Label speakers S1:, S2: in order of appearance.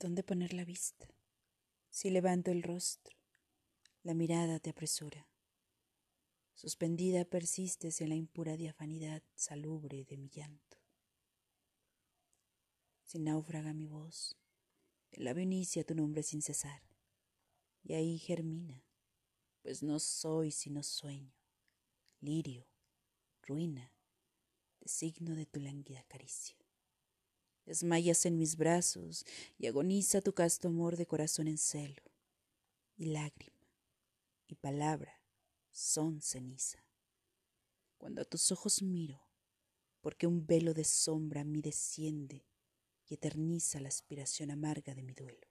S1: ¿Dónde poner la vista? Si levanto el rostro, la mirada te apresura. Suspendida persistes en la impura diafanidad salubre de mi llanto. Si náufraga mi voz, el labio inicia tu nombre sin cesar, y ahí germina, pues no soy sino sueño, lirio, ruina, de signo de tu lánguida caricia. Desmayas en mis brazos y agoniza tu casto amor de corazón en celo. Y lágrima y palabra son ceniza. Cuando a tus ojos miro, porque un velo de sombra a mí desciende y eterniza la aspiración amarga de mi duelo.